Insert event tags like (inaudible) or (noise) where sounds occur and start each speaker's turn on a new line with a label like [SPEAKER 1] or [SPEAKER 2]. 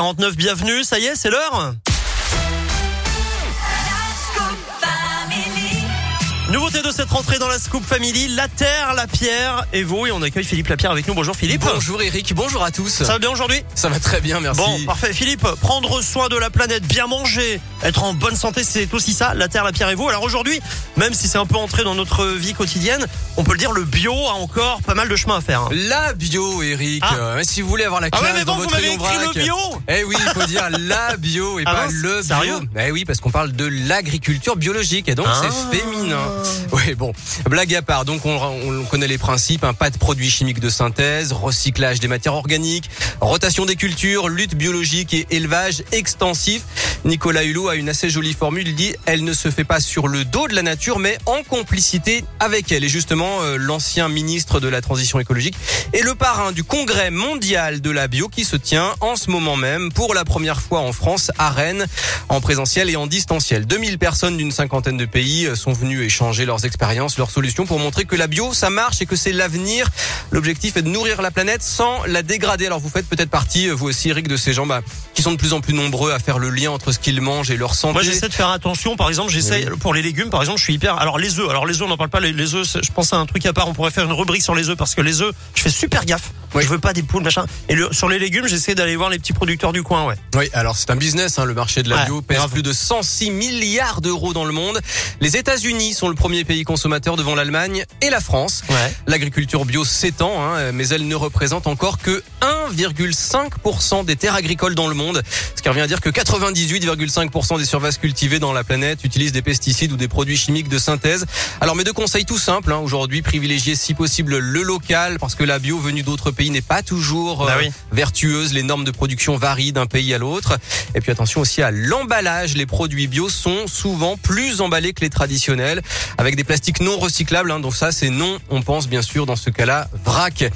[SPEAKER 1] 7h49, bienvenue, ça y est, c'est l'heure Nouveauté de cette rentrée dans la Scoop Family, la terre, la pierre et vous. Et on accueille Philippe Lapierre avec nous. Bonjour Philippe.
[SPEAKER 2] Bonjour Eric, bonjour à tous.
[SPEAKER 1] Ça va bien aujourd'hui?
[SPEAKER 2] Ça va très bien, merci.
[SPEAKER 1] Bon, parfait. Philippe, prendre soin de la planète, bien manger, être en bonne santé, c'est aussi ça, la terre, la pierre et vous. Alors aujourd'hui, même si c'est un peu entré dans notre vie quotidienne, on peut le dire, le bio a encore pas mal de chemin à faire. hein.
[SPEAKER 2] La bio, Eric.
[SPEAKER 1] Ah.
[SPEAKER 2] Euh, si vous voulez avoir la
[SPEAKER 1] Ah ouais,
[SPEAKER 2] classe
[SPEAKER 1] mais
[SPEAKER 2] dans
[SPEAKER 1] bon, vous
[SPEAKER 2] votre
[SPEAKER 1] m'avez
[SPEAKER 2] rayon
[SPEAKER 1] écrit
[SPEAKER 2] vrac.
[SPEAKER 1] le bio
[SPEAKER 2] Eh oui, il faut dire (laughs) la bio et
[SPEAKER 1] Ah
[SPEAKER 2] pas
[SPEAKER 1] mince,
[SPEAKER 2] le bio.
[SPEAKER 1] sérieux?
[SPEAKER 2] Eh oui, parce qu'on parle de l'agriculture biologique et donc
[SPEAKER 1] Ah.
[SPEAKER 2] c'est féminin. (laughs) Oui, bon, blague à part. Donc on, on connaît les principes, hein, pas de produits chimiques de synthèse, recyclage des matières organiques, rotation des cultures, lutte biologique et élevage extensif. Nicolas Hulot a une assez jolie formule. Il dit elle ne se fait pas sur le dos de la nature, mais en complicité avec elle. Et justement, euh, l'ancien ministre de la transition écologique est le parrain du congrès mondial de la bio qui se tient en ce moment même pour la première fois en France à Rennes, en présentiel et en distanciel. 2000 personnes d'une cinquantaine de pays euh, sont venues échanger leurs expériences, leurs solutions pour montrer que la bio, ça marche et que c'est l'avenir. L'objectif est de nourrir la planète sans la dégrader. Alors vous faites peut-être partie, euh, vous aussi Eric, de ces gens bah, qui sont de plus en plus nombreux à faire le lien entre ce qu'ils mangent et leur santé.
[SPEAKER 1] Moi, j'essaie de faire attention. Par exemple, j'essaie pour les légumes. Par exemple, je suis hyper. Alors les œufs. Alors les œufs, on n'en parle pas. Les, les œufs, je pense à un truc à part. On pourrait faire une rubrique sur les œufs parce que les œufs, je fais super gaffe.
[SPEAKER 2] Oui.
[SPEAKER 1] Je veux pas des poules, machin. Et le, sur les légumes, j'essaie d'aller voir les petits producteurs du coin. Ouais.
[SPEAKER 2] Oui, alors c'est un business, hein, le marché de la
[SPEAKER 1] Ouais,
[SPEAKER 2] bio pèse
[SPEAKER 1] grave.
[SPEAKER 2] plus de 106 milliards d'euros dans le monde. Les États-Unis sont le premier pays consommateur devant l'Allemagne et la France.
[SPEAKER 1] Ouais.
[SPEAKER 2] L'agriculture bio s'étend, hein, mais elle ne représente encore que 1,5% des terres agricoles dans le monde, ce qui revient à dire que 98,5% des surfaces cultivées dans la planète utilisent des pesticides ou des produits chimiques de synthèse. Alors mes deux conseils tout simples, hein, aujourd'hui privilégier si possible le local parce que la bio venue d'autres pays n'est pas toujours
[SPEAKER 1] Bah
[SPEAKER 2] euh,
[SPEAKER 1] oui.
[SPEAKER 2] vertueuse, les normes de production varient d'un pays à l'autre. Et puis attention aussi à l'emballage, les produits bio sont souvent plus emballés que les traditionnels avec des plastiques non recyclables, hein, donc ça c'est non, on pense bien sûr dans ce cas-là vrac.